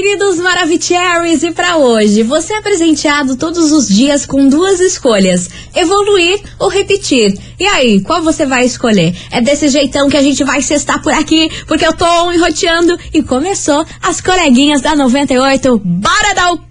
queridos Maravicheries, e para hoje, você é presenteado todos os dias com duas escolhas: evoluir ou repetir. E aí, qual você vai escolher? É desse jeitão que a gente vai cestar por aqui, porque eu tô enroteando e começou as coleguinhas da 98. Bora dar o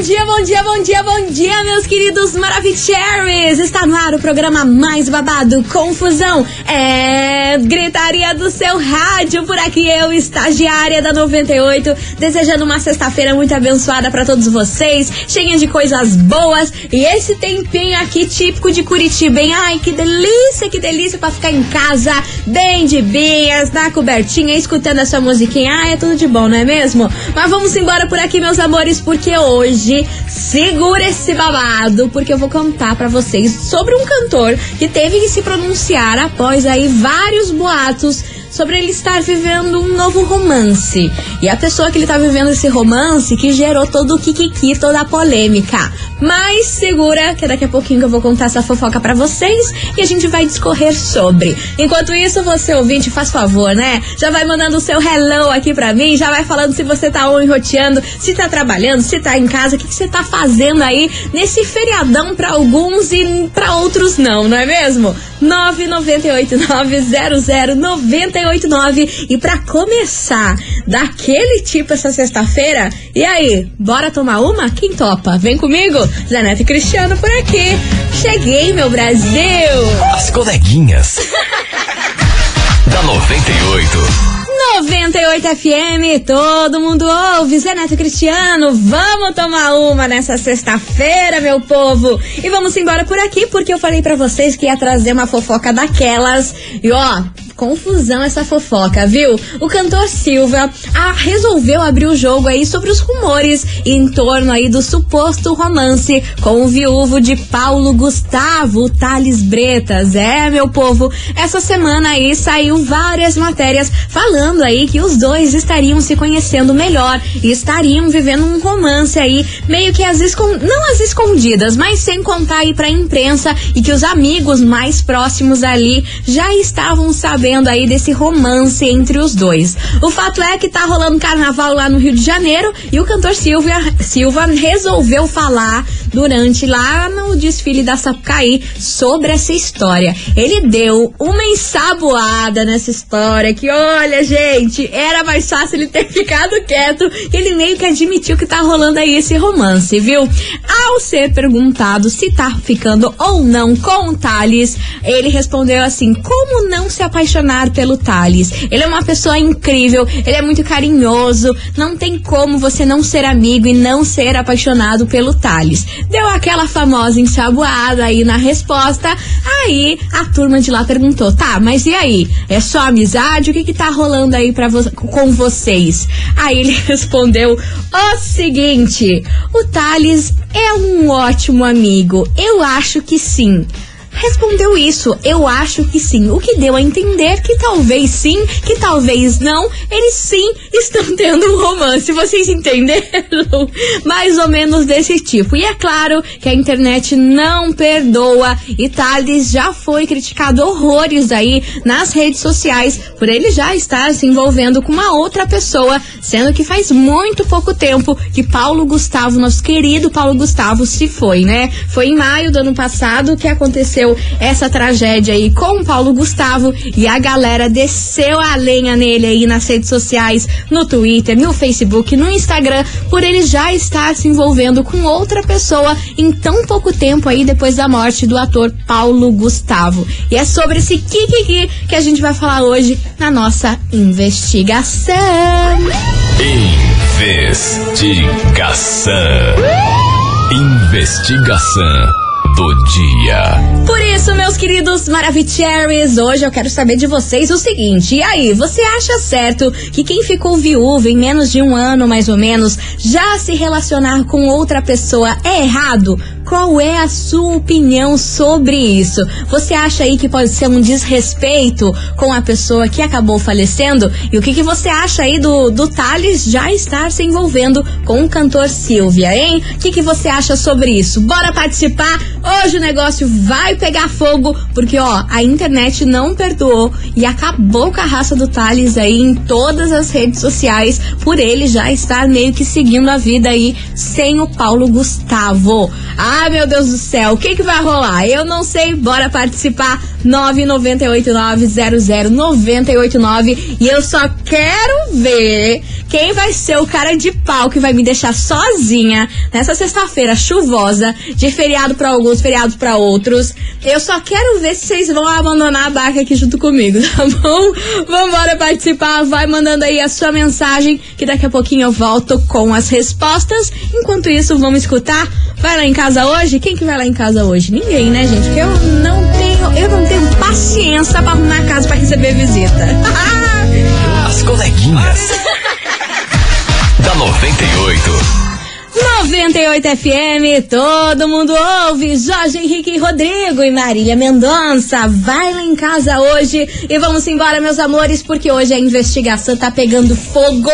Bom dia, bom dia, bom dia, bom dia, meus queridos Maravicheries! Está no ar o programa mais babado, Confusão. É gritaria do seu rádio. Por aqui eu, estagiária da 98, desejando uma sexta-feira muito abençoada para todos vocês, cheia de coisas boas. E esse tempinho aqui típico de Curitiba, hein? Ai, que delícia, que delícia para ficar em casa, bem de bias, na cobertinha, escutando essa musiquinha. Ah, é tudo de bom, não é mesmo? Mas vamos embora por aqui, meus amores, porque hoje segura esse babado, porque eu vou contar para vocês sobre um cantor que teve que se pronunciar após aí vários boatos sobre ele estar vivendo um novo romance. E a pessoa que ele tá vivendo esse romance que gerou todo o kikiki, toda a polêmica. Mas segura que daqui a pouquinho eu vou contar essa fofoca para vocês e a gente vai discorrer sobre. Enquanto isso, você ouvinte, faz favor, né? Já vai mandando o seu hello aqui pra mim, já vai falando se você tá enroteando, se tá trabalhando, se tá em casa, o que, que você tá fazendo aí nesse feriadão pra alguns e pra outros não, não é mesmo? 998900989 e para começar daquele tipo essa sexta-feira, e aí, bora tomar uma? Quem topa? Vem comigo, Zanete Cristiano por aqui. Cheguei, meu Brasil! As coleguinhas. da 98. 98 FM, todo mundo ouve. Zé Neto Cristiano, vamos tomar uma nessa sexta-feira, meu povo. E vamos embora por aqui, porque eu falei para vocês que ia trazer uma fofoca daquelas. E ó, confusão essa fofoca, viu? O cantor Silva ah, resolveu abrir o jogo aí sobre os rumores em torno aí do suposto romance com o viúvo de Paulo Gustavo, Thales Bretas. É, meu povo, essa semana aí saiu várias matérias falando aí que os dois estariam se conhecendo melhor e estariam vivendo um romance aí, meio que as não as escondidas, mas sem contar aí pra imprensa e que os amigos mais próximos ali já estavam sabendo sabendo aí desse romance entre os dois. O fato é que tá rolando carnaval lá no Rio de Janeiro e o cantor Silvia, Silva resolveu falar durante lá no desfile da Sapucaí sobre essa história. Ele deu uma ensaboada nessa história que, olha, gente, era mais fácil ele ter ficado quieto. Ele meio que admitiu que tá rolando aí esse romance, viu? Ao ser perguntado se tá ficando ou não com o Thales, ele respondeu assim: como não se apaixonar apaixonar pelo Thales. Ele é uma pessoa incrível, ele é muito carinhoso, não tem como você não ser amigo e não ser apaixonado pelo Thales. Deu aquela famosa ensaboada aí na resposta, aí a turma de lá perguntou, tá, mas e aí? É só amizade? O que que tá rolando aí pra vo com vocês? Aí ele respondeu o seguinte, o Thales é um ótimo amigo, eu acho que sim respondeu isso. Eu acho que sim. O que deu a entender que talvez sim, que talvez não, eles sim estão tendo um romance. Vocês entenderam? Mais ou menos desse tipo. E é claro que a internet não perdoa. E Thales já foi criticado horrores aí nas redes sociais por ele já estar se envolvendo com uma outra pessoa, sendo que faz muito pouco tempo que Paulo Gustavo, nosso querido Paulo Gustavo, se foi, né? Foi em maio do ano passado que aconteceu aconteceu essa tragédia aí com o Paulo Gustavo e a galera desceu a lenha nele aí nas redes sociais, no Twitter, no Facebook, no Instagram, por ele já estar se envolvendo com outra pessoa em tão pouco tempo aí depois da morte do ator Paulo Gustavo. E é sobre esse Kikiki que a gente vai falar hoje na nossa investigação. Investigação. Investigação do dia. Por isso, meus queridos Maravicheries, hoje eu quero saber de vocês o seguinte: e aí, você acha certo que quem ficou viúvo em menos de um ano, mais ou menos, já se relacionar com outra pessoa é errado? Qual é a sua opinião sobre isso? Você acha aí que pode ser um desrespeito com a pessoa que acabou falecendo? E o que, que você acha aí do, do Thales já estar se envolvendo com o cantor Silvia, hein? O que, que você acha sobre isso? Bora participar? Hoje o negócio vai pegar fogo, porque ó, a internet não perdoou e acabou com a raça do Thales aí em todas as redes sociais, por ele já estar meio que seguindo a vida aí sem o Paulo Gustavo. Ah, meu Deus do céu, o que que vai rolar? Eu não sei, bora participar. 998900989 e eu só quero ver quem vai ser o cara de pau que vai me deixar sozinha nessa sexta-feira chuvosa, de feriado para alguns, feriados para outros. Eu só quero ver se vocês vão abandonar a barca aqui junto comigo, tá bom? Vambora participar, vai mandando aí a sua mensagem, que daqui a pouquinho eu volto com as respostas. Enquanto isso, vamos escutar. Vai lá em casa hoje? Quem que vai lá em casa hoje? Ninguém, né, gente? Porque eu não tenho, eu não tenho paciência para arrumar a casa para receber visita. As coleguinhas. da 98. 98 FM, todo mundo ouve. Jorge Henrique Rodrigo e Marília Mendonça. Vai lá em casa hoje e vamos embora, meus amores, porque hoje a investigação tá pegando fogo.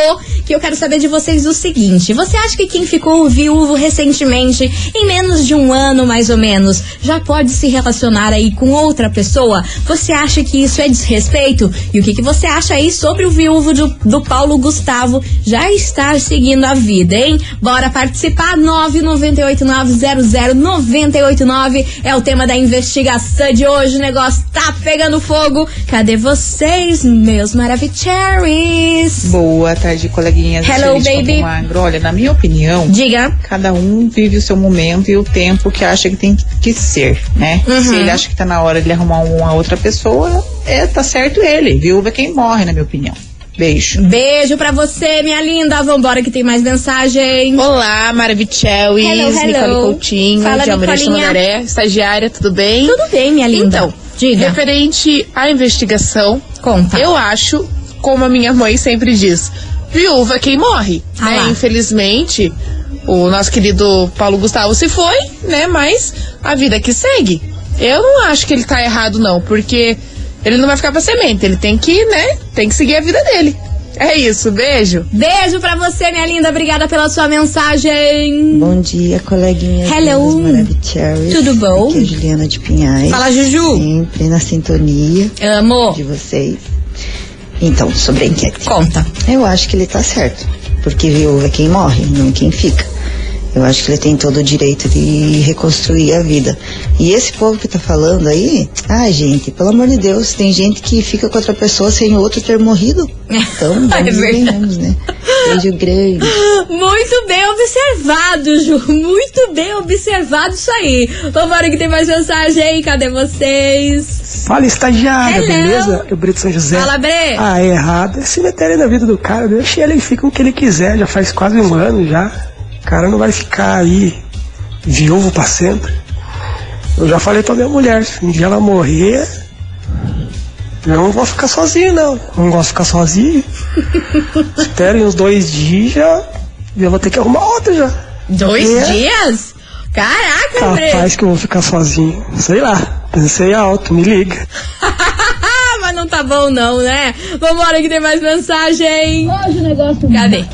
Que eu quero saber de vocês o seguinte: você acha que quem ficou viúvo recentemente, em menos de um ano mais ou menos, já pode se relacionar aí com outra pessoa? Você acha que isso é desrespeito? E o que, que você acha aí sobre o viúvo do, do Paulo Gustavo já estar seguindo a vida, hein? Bora participar. 998900989 é o tema da investigação de hoje. O negócio tá pegando fogo. Cadê vocês, meus maravicheries? Boa tarde, coleguinhas. Hello, baby. Magro. Olha, na minha opinião, Diga. cada um vive o seu momento e o tempo que acha que tem que ser, né? Uhum. Se ele acha que tá na hora de arrumar uma outra pessoa, é, tá certo ele. Viúva é quem morre, na minha opinião. Beijo. Beijo pra você, minha linda. Vambora que tem mais mensagem. Olá, Maravichelis. Nicole Coutinho, Fala, de Almirante estagiária, tudo bem? Tudo bem, minha linda? Então, diga. referente à investigação, Conta. eu acho, como a minha mãe sempre diz, viúva é quem morre, Ah né? lá. Infelizmente, o nosso querido Paulo Gustavo se foi, né? Mas a vida que segue. Eu não acho que ele tá errado, não, porque ele não vai ficar pra semente, ele tem que, né? Tem que seguir a vida dele. É isso, beijo. Beijo pra você, minha linda. Obrigada pela sua mensagem. Bom dia, coleguinhas. Hello. Tudo bom? Aqui é a Juliana de Pinhais. Fala, Juju. Sempre na sintonia Amo. de vocês. Então, sobre a enquete. Conta. Eu acho que ele tá certo. Porque viúva é quem morre, não quem fica. Eu acho que ele tem todo o direito de reconstruir a vida. E esse povo que tá falando aí, ai gente, pelo amor de Deus, tem gente que fica com outra pessoa sem o outro ter morrido. Então, É vamos verdade. venhamos, né? Beijo grande. Muito bem observado, Ju. Muito bem observado isso aí. Vambora que tem mais mensagem. Cadê vocês? Fala, estagiária, Hello. beleza? Eu, Brito São José. Fala, Bre. Ah, é errado. Esse meter aí na vida do cara, deixa ele fica com o que ele quiser, já faz quase um ano já. O cara não vai ficar aí viúvo pra sempre. Eu já falei pra minha mulher, se um dia ela morrer, eu não vou ficar sozinho, não. Não gosto de ficar sozinho. Espere uns dois dias já. Já vou ter que arrumar outra já. Dois É. dias? Caraca. Capaz que eu vou ficar sozinho. Sei lá. Pensei alto, me liga. Mas não tá bom não, né? Vambora que tem mais mensagem. Hoje o negócio... Cadê?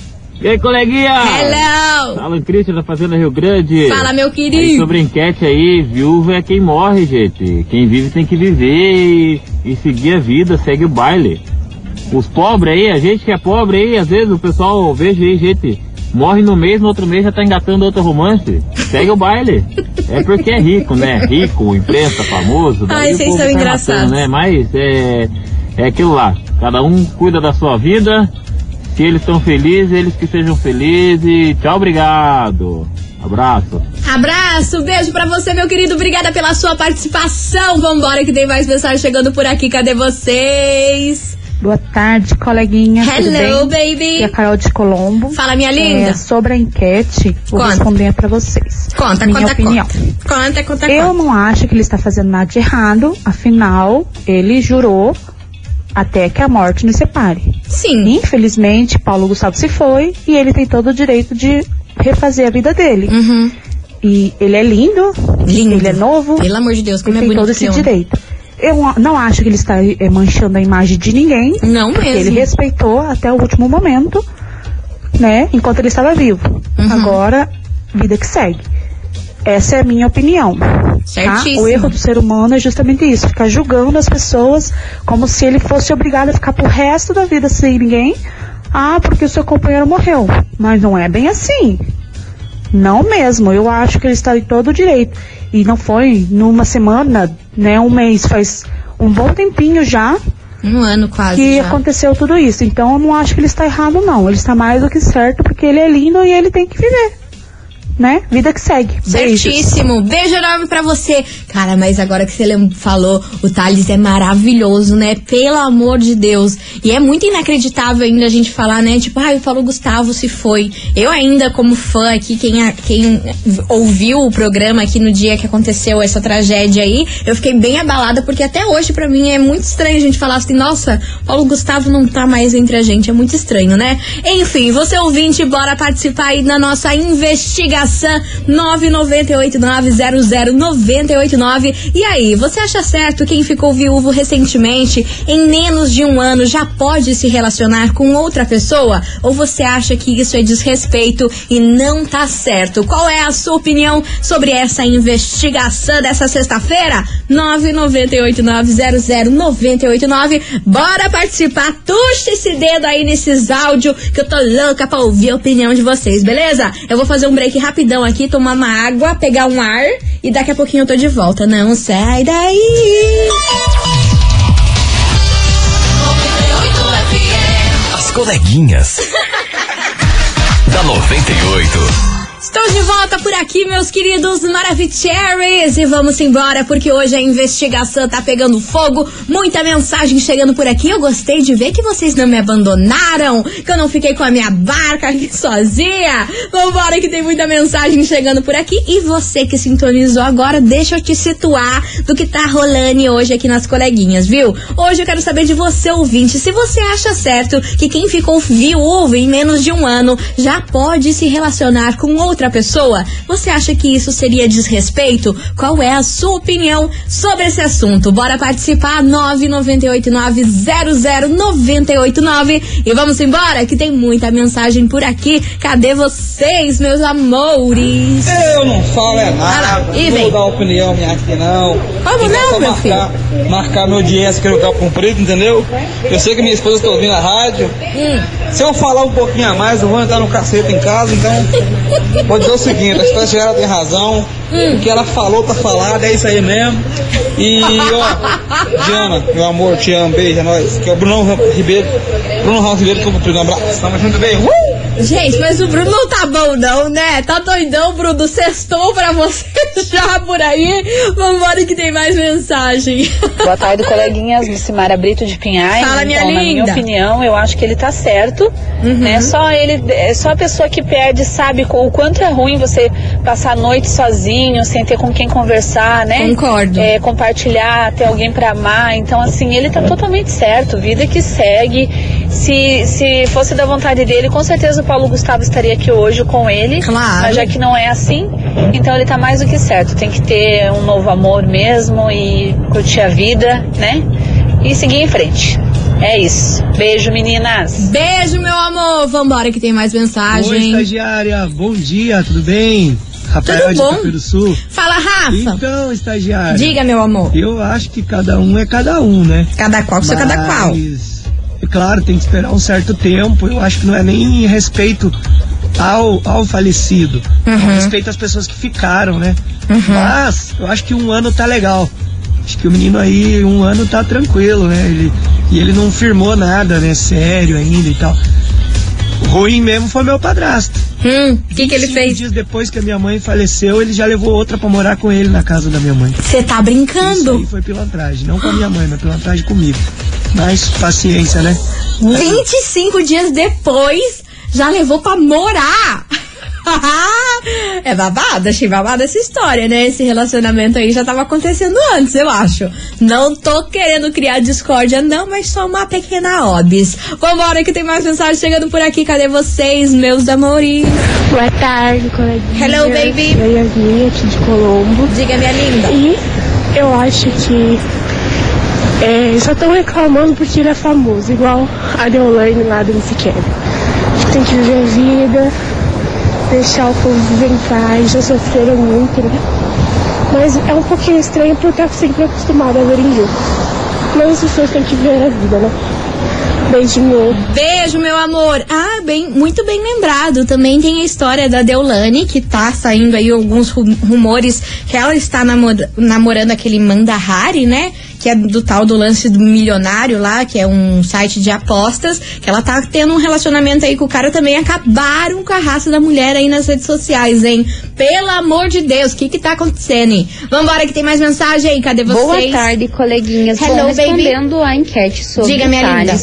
E aí, coleguinha? Hello. Fala, Cristian da Fazenda Rio Grande. Fala, meu Aí, querido. sobre a enquete aí, viúva é quem morre, gente. Quem vive tem que viver e, e seguir a vida, segue o baile. Os pobres aí, a gente que é pobre aí, às vezes o pessoal, vejo aí, gente, morre no mês, no outro mês já tá engatando outro romance. Segue o baile. É porque é rico, né? Rico, imprensa, famoso. Ai, vocês são sai engraçados. matando, né? Mas é, é aquilo lá. Cada um cuida da sua vida. Se eles estão felizes, eles que sejam felizes. Tchau, obrigado. Abraço. Abraço, beijo pra você, meu querido. Obrigada pela sua participação. Vambora que tem mais mensagem chegando por aqui. Cadê vocês? Boa tarde, coleguinha. tudo Hello, bem? baby. Aqui é a Carol de Colombo. Fala, minha linda. É, sobre a enquete, vou Conta. responder pra vocês. Conta, Minha conta, opinião. conta. Conta, conta, Eu conta. não acho que ele está fazendo nada de errado, afinal, ele jurou até que a morte nos separe. Sim. Infelizmente, Paulo Gustavo se foi e ele tem todo o direito de refazer a vida dele. Uhum. E ele é lindo, Lindo. ele é novo, Pelo amor de Deus, como ele é tem todo esse direito. Eu não acho que ele está eh, manchando a imagem de ninguém. Não porque mesmo. Ele respeitou até o último momento, né? Enquanto ele estava vivo. Uhum. Agora, vida que segue. Essa é a minha opinião. Tá? Certíssimo. O erro do ser humano é justamente isso, ficar julgando as pessoas como se ele fosse obrigado a ficar pro resto da vida sem ninguém. Ah, porque o seu companheiro morreu. Mas não é bem assim. Não mesmo, eu acho que ele está em todo o direito. E não foi numa semana, né, um mês, faz um bom tempinho já Um ano quase que já. aconteceu tudo isso. Então eu não acho que ele está errado, não. Ele está mais do que certo, porque ele é lindo e ele tem que viver. Né? Vida que segue. Beijos. Certíssimo. Beijo enorme pra você. Cara, mas agora que você falou, o Thales é maravilhoso, né? Pelo amor de Deus. E é muito inacreditável ainda a gente falar, né? Tipo, ai, falou Gustavo se foi. Eu ainda, como fã aqui, quem, quem ouviu o programa aqui no dia que aconteceu essa tragédia aí, eu fiquei bem abalada, porque até hoje pra mim é muito estranho a gente falar assim, nossa, Paulo Gustavo não tá mais entre a gente. É muito estranho, né? Enfim, você ouvinte, bora participar aí da nossa investigação 998900989. E aí, você acha certo quem ficou viúvo recentemente, em menos de um ano, já pode se relacionar com outra pessoa? Ou você acha que isso é desrespeito e não tá certo? Qual é a sua opinião sobre essa investigação dessa sexta-feira? 998900989. Bora participar, tuxa esse dedo aí nesses áudios que eu tô louca pra ouvir a opinião de vocês, beleza? Eu vou fazer um break rapidão aqui, tomar uma água, pegar um ar e daqui a pouquinho eu tô de volta. Não sai daí! As coleguinhas. da 98. Estou de volta por aqui, meus queridos Maravicheries. E vamos embora, porque hoje a investigação tá pegando fogo. Muita mensagem chegando por aqui. Eu gostei de ver que vocês não me abandonaram, que eu não fiquei com a minha barca aqui sozinha. Vambora, que tem muita mensagem chegando por aqui. E você que sintonizou agora, deixa eu te situar do que tá rolando hoje aqui nas coleguinhas, viu? Hoje eu quero saber de você, ouvinte, se você acha certo que quem ficou viúvo em menos de um ano já pode se relacionar com outra pessoa? Você acha que isso seria desrespeito? Qual é a sua opinião sobre esse assunto? Bora participar 998900989 e vamos embora que tem muita mensagem por aqui. Cadê vocês, meus amores? Eu não falo é Ah nada, e não vem. vou dar opinião minha aqui não. Como Então, não, meu marcar, marcar minha audiência que eu quero cumprido, entendeu? Eu sei que minha esposa está ouvindo a rádio. Hum. Se eu falar um pouquinho a mais, eu vou entrar no cacete em casa, então vou dizer o seguinte, a estagiária tem razão, Hum. o que ela falou tá falado, é isso aí mesmo. E ó, Diana, meu amor, te amo, beijo, é nóis. Que é o Bruno Ribeiro, Bruno Ramos Ribeiro, tô cumprindo um abraço, tamo junto, beijo. Uh! Gente, mas o Bruno não tá bom não, né? Tá doidão, Bruno? Sextou pra você já por aí? Vambora que tem mais mensagem. Boa tarde, coleguinhas. Lucimara Brito de Pinhais. Fala, minha então, na minha linda. opinião, eu acho que ele tá certo. Uhum. Né? Só ele, é só a pessoa que perde sabe o quanto é ruim você passar a noite sozinho, sem ter com quem conversar, né? Concordo. É, compartilhar, ter alguém pra amar. Então, assim, ele tá totalmente certo. Vida que segue. Se, se fosse da vontade dele, com certeza o Paulo Gustavo estaria aqui hoje com ele. Claro. Mas já que não é assim, então ele tá mais do que certo. Tem que ter um novo amor mesmo e curtir a vida, né? E seguir em frente. É isso. Beijo, meninas. Beijo, meu amor. Vambora que tem mais Oi, mensagem. estagiária. Bom dia, tudo bem? Rafael Tudo de bom? Do Sul. Fala, Rafa. Então, estagiária. Diga, meu amor. Eu acho que cada um é cada um, né? Cada qual com seu cada qual. Claro, tem que esperar um certo tempo. Eu acho que não é nem respeito ao, ao falecido. É Uhum. respeito às pessoas que ficaram, né? Mas eu acho que um ano tá legal. Acho que o menino aí, um ano tá tranquilo, né? Ele, e ele não firmou nada, né? Sério ainda e tal. Ruim mesmo foi meu padrasto. Hum, o que, que ele fez? dias depois que a minha mãe faleceu, ele já levou outra pra morar com ele na casa da minha mãe. Você tá Isso brincando? aí foi pilantragem. Não com a minha mãe, mas pilantragem comigo. Mas paciência, né? 25 dias depois, já levou pra morar. é babado, achei babado essa história, né? Esse relacionamento aí já tava acontecendo antes, eu acho. Não tô querendo criar discórdia, não, mas só uma pequena obis. Vambora que tem mais mensagem chegando por aqui. Cadê vocês, meus amores? Boa tarde, coleguinha. Hello, baby. Eu Yasmin, aqui de Colombo. Diga, minha linda. E eu acho que é, só estão reclamando porque ele é famoso, igual a Deolane lá do MC Kevin. Acho que tem que viver a vida, deixar o povo viver em paz, já sofreram muito, né? Mas é um pouquinho estranho porque eu sempre acostumada a ver em jogo. Mas as pessoas têm que ver a vida, né? Beijinho. Beijo, meu amor. Ah, bem, muito bem lembrado. Também tem a história da Deolane, que tá saindo aí alguns ru- rumores que ela está namor- namorando aquele Mandahari, né? Que é do tal do lance do milionário lá, que é um site de apostas, que ela tá tendo um relacionamento aí com o cara também. Acabaram com a raça da mulher aí nas redes sociais, hein? Pelo amor de Deus, o que que tá acontecendo? hein? Vambora que tem mais mensagem. Cadê vocês? Boa tarde, coleguinhas. Hello, Bom, baby. respondendo a enquete sobre Diga, minha linda.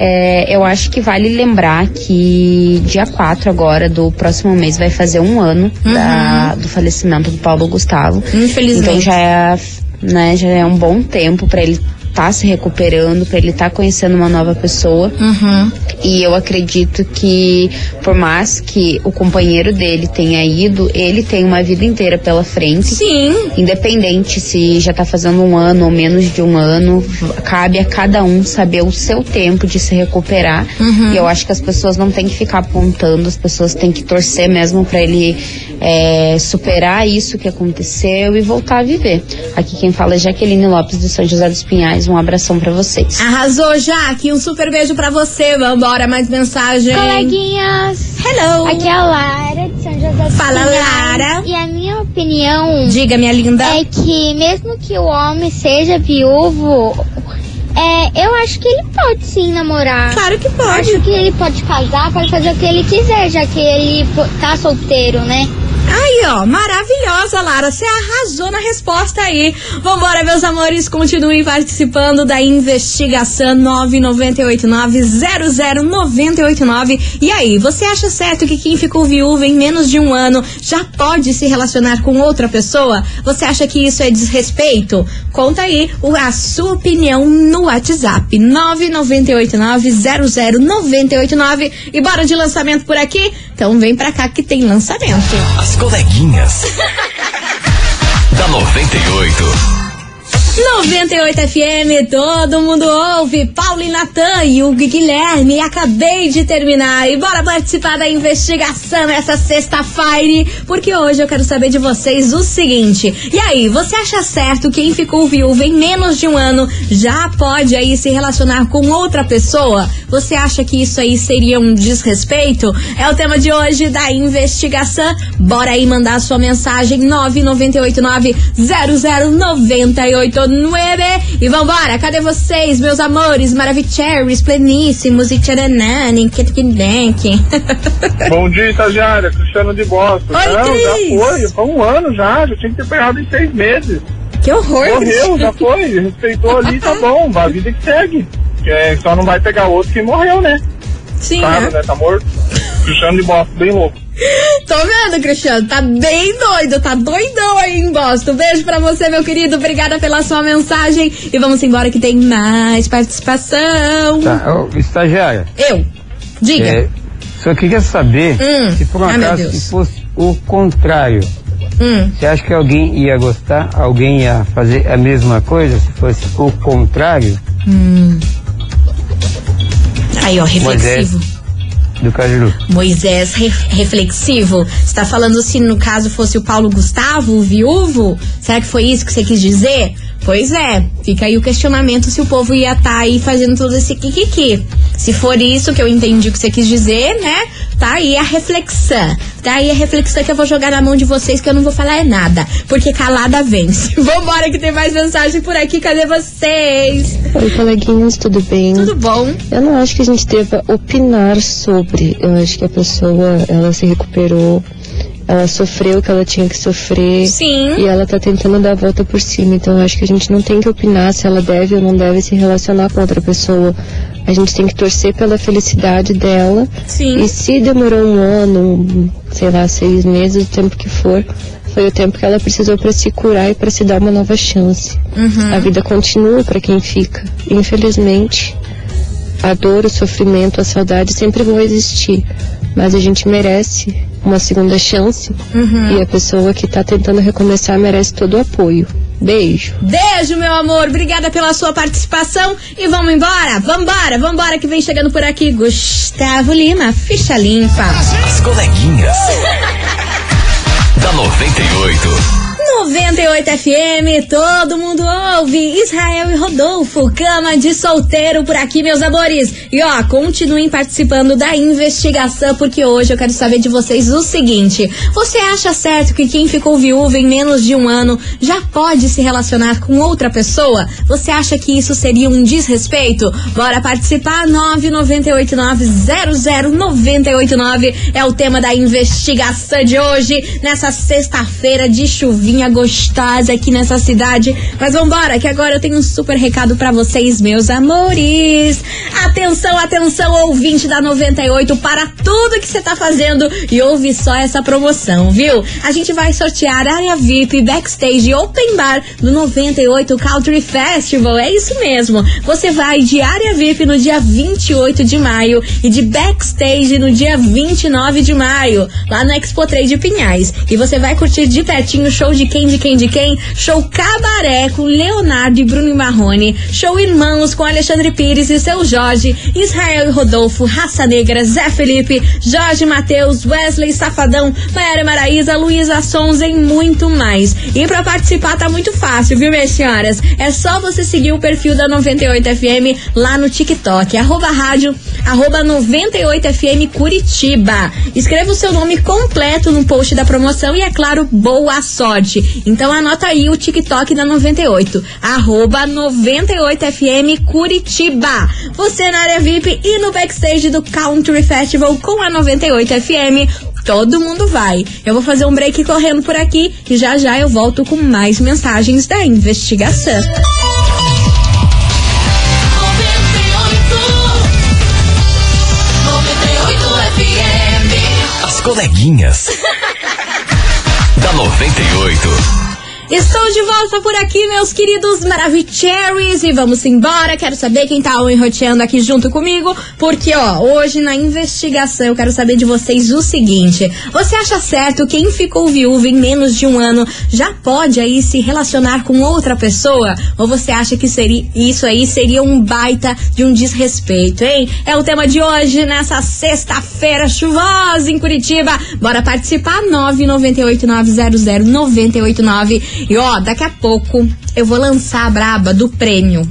É, eu acho que vale lembrar que dia 4 agora do próximo mês vai fazer um ano da- do falecimento do Paulo Gustavo. Uhum. Infelizmente. Então já é, né, já é um bom tempo para ele estar se recuperando, para ele estar conhecendo uma nova pessoa. Uhum. E eu acredito que, por mais que o companheiro dele tenha ido, ele tem uma vida inteira pela frente. Sim. Independente se já tá fazendo um ano ou menos de um ano, cabe a cada um saber o seu tempo de se recuperar. Uhum. E eu acho que as pessoas não têm que ficar apontando, as pessoas têm que torcer mesmo para ele é, superar isso que aconteceu e voltar a viver. Aqui quem fala é Jaqueline Lopes do São José dos Pinhais. Um abração para vocês. Arrasou, Jaque. Um super beijo pra você. Vambora, mais mensagem. Coleguinhas. Hello. Aqui é a Lara de São José Fala, Pinhais. Lara. E a minha opinião. Diga, minha linda. É que mesmo que o homem seja viúvo. É, eu acho que ele pode sim namorar. Claro que pode. Acho que ele pode casar, pode fazer o que ele quiser, já que ele tá solteiro, né? Aí, ó, maravilhosa, Lara. Você arrasou na resposta aí. Vambora, meus amores, continuem participando da investigação 9989-00989. E aí, você acha certo que quem ficou viúva em menos de um ano já pode se relacionar com outra pessoa? Você acha que isso é desrespeito? Conta aí a sua opinião no WhatsApp 998900989 e bora de lançamento por aqui? Então vem pra cá que tem lançamento. As coleguinhas. da 98. 98 FM, todo mundo ouve. Paulo e Natan e o Guilherme. Acabei de terminar. E bora participar da investigação essa sexta-feira. Porque hoje eu quero saber de vocês o seguinte. E aí, você acha certo quem ficou viúvo em menos de um ano já pode aí se relacionar com outra pessoa? Você acha que isso aí seria um desrespeito? É o tema de hoje da investigação. Bora aí mandar a sua mensagem 9989 00989 e vambora, cadê vocês, meus amores maravilhosos, pleníssimos e tcharanani, kitkidenk. Bom dia, estagiária. Cristiano de Boston. Oi, Não, Cris. já foi. Foi um ano já. Já tinha que ter pegado em seis meses. Que horror, Morreu, já foi. Respeitou ali, tá bom. A vida que segue. É, só não vai pegar outro que morreu, né? Sim, Claro, né? né? Tá morto. Cristiano de Boston, bem louco. Tô vendo, Cristiano, tá bem doido, tá doidão aí em Boston. Beijo pra você, meu querido, obrigada pela sua mensagem. E vamos embora que tem mais participação. Tá, ô, estagiária. Eu, diga. É, só queria saber Hum. se por um acaso Deus. se fosse o contrário. Hum. Você acha que alguém ia gostar? Alguém ia fazer a mesma coisa se fosse o contrário? Hum. Aí, ó, Moisés reflexivo. do Cajuru. Moisés re- reflexivo. Você tá falando se no caso fosse o Paulo Gustavo, o viúvo? Será que foi isso que você quis dizer? Pois é, fica aí o questionamento se o povo ia estar aí fazendo todo esse kikiki. Se for isso que eu entendi que você quis dizer, né? Tá aí a reflexão. Tá aí a reflexão que eu vou jogar na mão de vocês que eu não vou falar é nada. Porque calada vence. Vambora que tem mais mensagem por aqui. Cadê vocês? Oi, coleguinhas, tudo bem? Tudo bom? Eu não acho que a gente deva opinar sobre. Eu acho que a pessoa, ela se recuperou Ela sofreu o que ela tinha que sofrer. Sim. E ela tá tentando dar a volta por cima. Então eu acho que a gente não tem que opinar se ela deve ou não deve se relacionar com outra pessoa. A gente tem que torcer pela felicidade dela. Sim. E se demorou um ano, um, sei lá, seis meses, o tempo que for, foi o tempo que ela precisou para se curar e para se dar uma nova chance. Uhum. A vida continua para quem fica. Infelizmente, a dor, o sofrimento, a saudade sempre vão existir. Mas a gente merece uma segunda chance Uhum. e a pessoa que tá tentando recomeçar merece todo o apoio. Beijo. Beijo, meu amor. Obrigada pela sua participação. E vamos embora? Vambora, vambora, que vem chegando por aqui Gustavo Lima, ficha limpa. As coleguinhas. da 98. 98 FM, todo mundo ouve. Israel e Rodolfo, cama de solteiro por aqui, meus amores. E ó, continuem participando da investigação, porque hoje eu quero saber de vocês o seguinte: você acha certo que quem ficou viúva em menos de um ano já pode se relacionar com outra pessoa? Você acha que isso seria um desrespeito? Bora participar? 998900989 é o tema da investigação de hoje, nessa sexta-feira de chuvinha gostosa aqui nessa cidade. Mas vambora, que agora eu tenho um super recado pra vocês, meus amores. Atenção, atenção, ouvinte da 98, para tudo que você tá fazendo e ouve só essa promoção, viu? A gente vai sortear área VIP, backstage open bar do 98 Country Festival. É isso mesmo. Você vai de área VIP no dia 28 de maio e de backstage no dia 29 de maio, lá no Expo Trade Pinhais. E você vai curtir de pertinho o show de quem, de quem, de quem? Show Cabaré com Leonardo e Bruno Marrone. Show Irmãos com Alexandre Pires e seu Jorge. Israel e Rodolfo, Raça Negra, Zé Felipe, Jorge Matheus, Wesley Safadão, Mayara Maraíza, Luísa Sons e muito mais. E pra participar tá muito fácil, viu, minhas senhoras? É só você seguir o perfil da 98FM lá no TikTok, arroba rádio, arroba 98FM Curitiba. Escreva o seu nome completo no post da promoção e, é claro, boa sorte. Então anota aí o TikTok da 98, arroba 98FM Curitiba. Você na área VIP e no backstage do Country Festival com a 98FM. Todo mundo vai. Eu vou fazer um break correndo por aqui e já já eu volto com mais mensagens da investigação. As coleguinhas. Da 98. Estou de volta por aqui, meus queridos Maravicheries, e vamos embora. Quero saber quem tá enroteando aqui junto comigo, porque, ó, hoje na investigação eu quero saber de vocês o seguinte: você acha certo quem ficou viúvo em menos de um ano já pode aí se relacionar com outra pessoa? Ou você acha que seria isso aí seria um baita de um desrespeito, hein? É o tema de hoje, nessa sexta-feira chuvosa em Curitiba. Bora participar? 998900989. E ó, daqui a pouco eu vou lançar a braba do prêmio.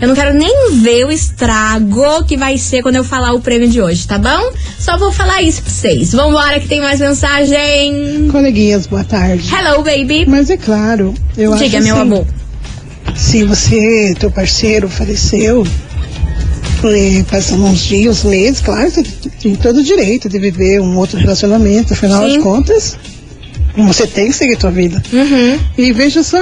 Eu não quero nem ver o estrago que vai ser quando eu falar o prêmio de hoje, tá bom? Só vou falar isso pra vocês. Vambora que tem mais mensagem. Coleguinhas, boa tarde. Hello, baby. Mas é claro, eu acho Diga, meu assim, amor. Se você, teu parceiro, faleceu, eh, passando uns dias, meses, claro, você tem todo o direito de viver um outro relacionamento, afinal Sim. de contas, você tem que seguir tua vida. Uhum. E veja só,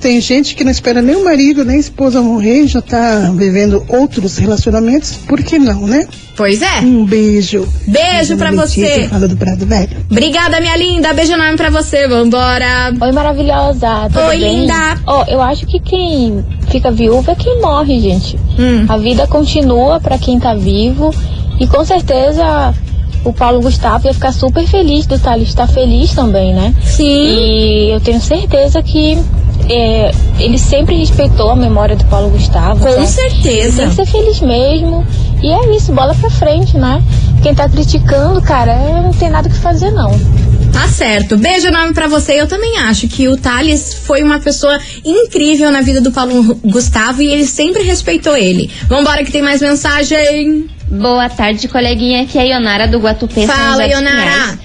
tem gente que não espera nem o marido, nem a esposa morrer, já tá vivendo outros relacionamentos, por que não, né? Pois é. Um beijo. Beijo pra Letícia, você. Fala do Prado Velho. Obrigada, minha linda. Beijo enorme pra você. Vambora. Oi, maravilhosa. Tudo Oi, bem? linda. Ó, eu acho que quem fica viúvo é quem morre, gente. Hum. A vida continua pra quem tá vivo. E com certeza o Paulo Gustavo ia ficar super feliz do Thales estar feliz também, né? Sim. E eu tenho certeza que é, ele sempre respeitou a memória do Paulo Gustavo. Com certeza. Tem que ser feliz mesmo. E é isso, bola pra frente, né? Quem tá criticando, cara, é, não tem nada que fazer, não. Tá certo. Beijo enorme pra você. Eu também acho que o Thales foi uma pessoa incrível na vida do Paulo Gustavo e ele sempre respeitou ele. Vambora que tem mais mensagem. Boa tarde, coleguinha. Aqui é a Ionara do Guatupê. Fala, Ionara.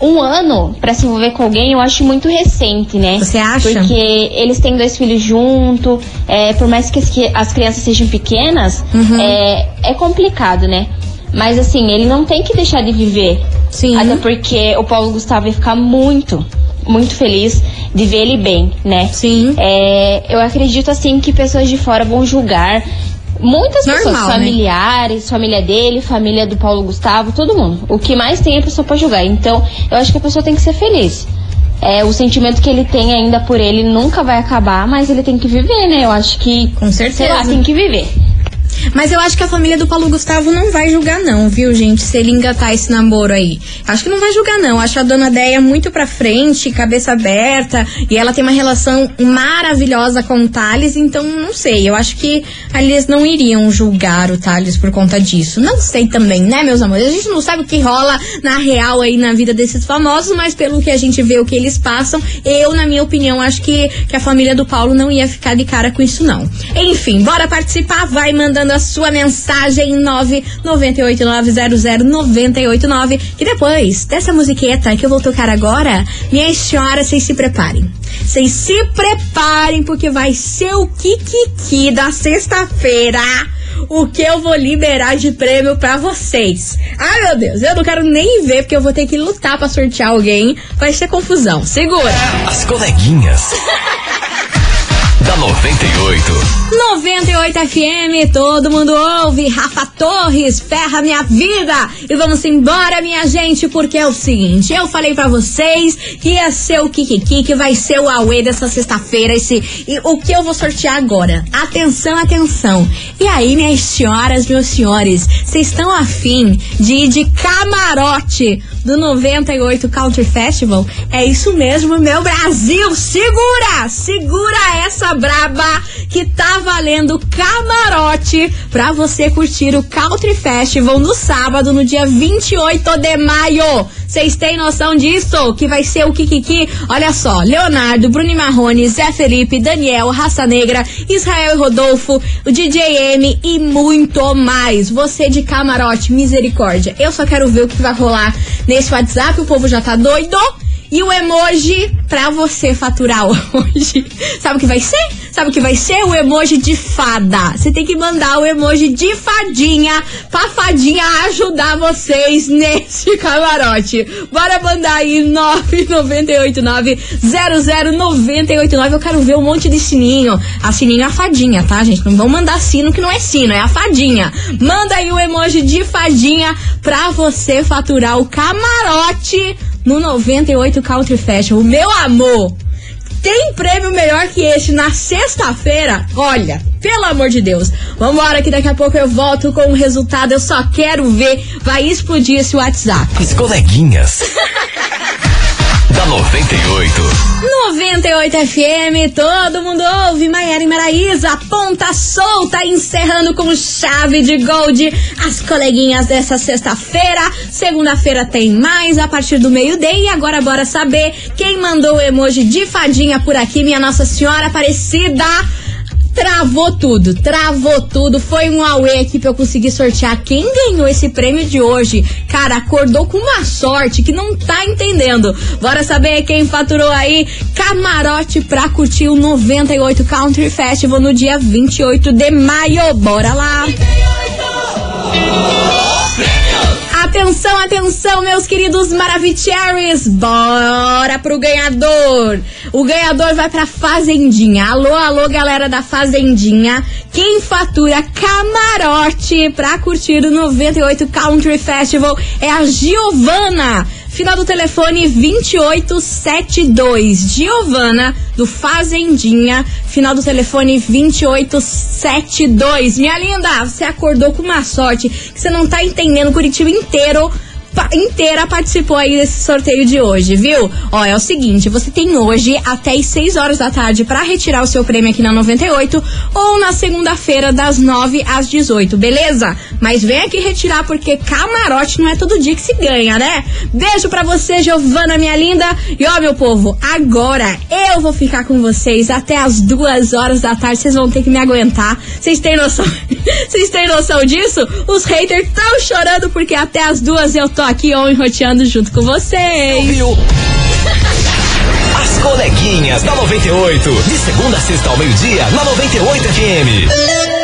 Um ano pra se envolver com alguém eu acho muito recente, né? Você acha? Porque eles têm dois filhos junto, é, por mais que as, que as crianças sejam pequenas, Uhum. é, é complicado, né? Mas assim, ele não tem que deixar de viver Sim. Até porque o Paulo Gustavo ia ficar muito, muito feliz de ver ele bem, né? Sim. É, eu acredito, assim, que pessoas de fora vão julgar. Muitas Normal, pessoas, né? familiares, família dele, família do Paulo Gustavo, todo mundo. O que mais tem é a pessoa pra julgar. Então, eu acho que a pessoa tem que ser feliz. É, o sentimento que ele tem ainda por ele nunca vai acabar, mas ele tem que viver, né? Eu acho que. Com certeza. Sei lá, tem que viver. Mas eu acho que a família do Paulo Gustavo não vai julgar, não, viu, gente? Se ele engatar esse namoro aí. Acho que não vai julgar, não. Acho a dona Deia muito pra frente, cabeça aberta. E ela tem uma relação maravilhosa com o Thales, então não sei. Eu acho que eles não iriam julgar o Thales por conta disso. Não sei também, né, meus amores? A gente não sabe o que rola na real aí na vida desses famosos, mas pelo que a gente vê o que eles passam, eu, na minha opinião, acho que, que a família do Paulo não ia ficar de cara com isso, não. Enfim, bora participar, vai mandando a sua mensagem em 998900989, que depois dessa musiqueta que eu vou tocar agora, minhas senhoras, vocês se preparem. Vocês se preparem, porque vai ser o Kikiki da sexta-feira. O que eu vou liberar de prêmio pra vocês. Ai, meu Deus, eu não quero nem ver, porque eu vou ter que lutar pra sortear alguém. Vai ser confusão. Segura. As coleguinhas. da 98. 98 FM, todo mundo ouve. Rafa Torres, ferra minha vida. E vamos embora, minha gente, porque é o seguinte: eu falei pra vocês que ia ser o Kikiki, que vai ser o Aue dessa sexta-feira. Esse, e o que eu vou sortear agora? Atenção, atenção. E aí, minhas senhoras, meus senhores, vocês estão afim de ir de camarote do 98 Country Festival? É isso mesmo, meu Brasil. Segura! Segura essa braba que tá valendo camarote pra você curtir o Country Festival no sábado, no dia 28 de maio. Vocês têm noção disso? Que vai ser o Kikiki? Olha só, Leonardo, Bruno Marrone, Zé Felipe, Daniel, Raça Negra, Israel e Rodolfo, o DJ M e muito mais. Você de camarote, misericórdia. Eu só quero ver o que vai rolar nesse WhatsApp, o povo já tá doido. E o emoji pra você faturar hoje. Sabe o que vai ser? Sabe o que vai ser? O emoji de fada. Você tem que mandar o emoji de fadinha pra fadinha ajudar vocês nesse camarote. Bora mandar aí 9989-00989. Eu quero ver um monte de sininho. A sininho é a fadinha, tá, gente? Não vão mandar sino que não é sino, é a fadinha. Manda aí o emoji de fadinha pra você faturar o camarote no 98 Country Festival. Meu amor, tem prêmio melhor que este na sexta-feira? Olha, pelo amor de Deus. Vambora que daqui a pouco eu volto com o resultado. Eu só quero ver. Vai explodir esse WhatsApp. As coleguinhas. da 98. 98 FM, todo mundo ouve. Maiara e Maraísa, ponta solta, encerrando com chave de gold as coleguinhas dessa sexta-feira. Segunda-feira tem mais a partir do meio-dia. E agora bora saber quem mandou o emoji de fadinha por aqui, minha Nossa Senhora Aparecida. Travou tudo, travou tudo. Foi um Aue aqui pra eu conseguir sortear quem ganhou esse prêmio de hoje. Cara, acordou com uma sorte que não tá entendendo. Bora saber quem faturou aí camarote pra curtir o 98 Country Festival no dia 28 de maio. Bora lá! Atenção, atenção, meus queridos Maravicheries! Bora pro ganhador! O ganhador vai pra Fazendinha. Alô, alô, galera da Fazendinha. Quem fatura camarote pra curtir o 98 Country Festival é a Giovana. Final do telefone 2872. Giovana, do Fazendinha. Final do telefone 2872. Minha linda, você acordou com uma sorte que você não tá entendendo. Curitiba inteiro inteira participou aí desse sorteio de hoje, viu? Ó, é o seguinte, você tem hoje até as 6 horas da tarde pra retirar o seu prêmio aqui na 98 ou na segunda-feira das 9 às 18, beleza? Mas vem aqui retirar porque camarote não é todo dia que se ganha, né? Beijo pra você, Giovana, minha linda. E ó, meu povo, agora eu vou ficar com vocês até as duas horas da tarde. Vocês vão ter que me aguentar. Vocês têm noção? Vocês têm noção disso? Os haters estão chorando porque até as duas eu tô aqui on roteando junto com vocês. As coleguinhas da 98. De segunda a sexta ao meio-dia, na 98 FM.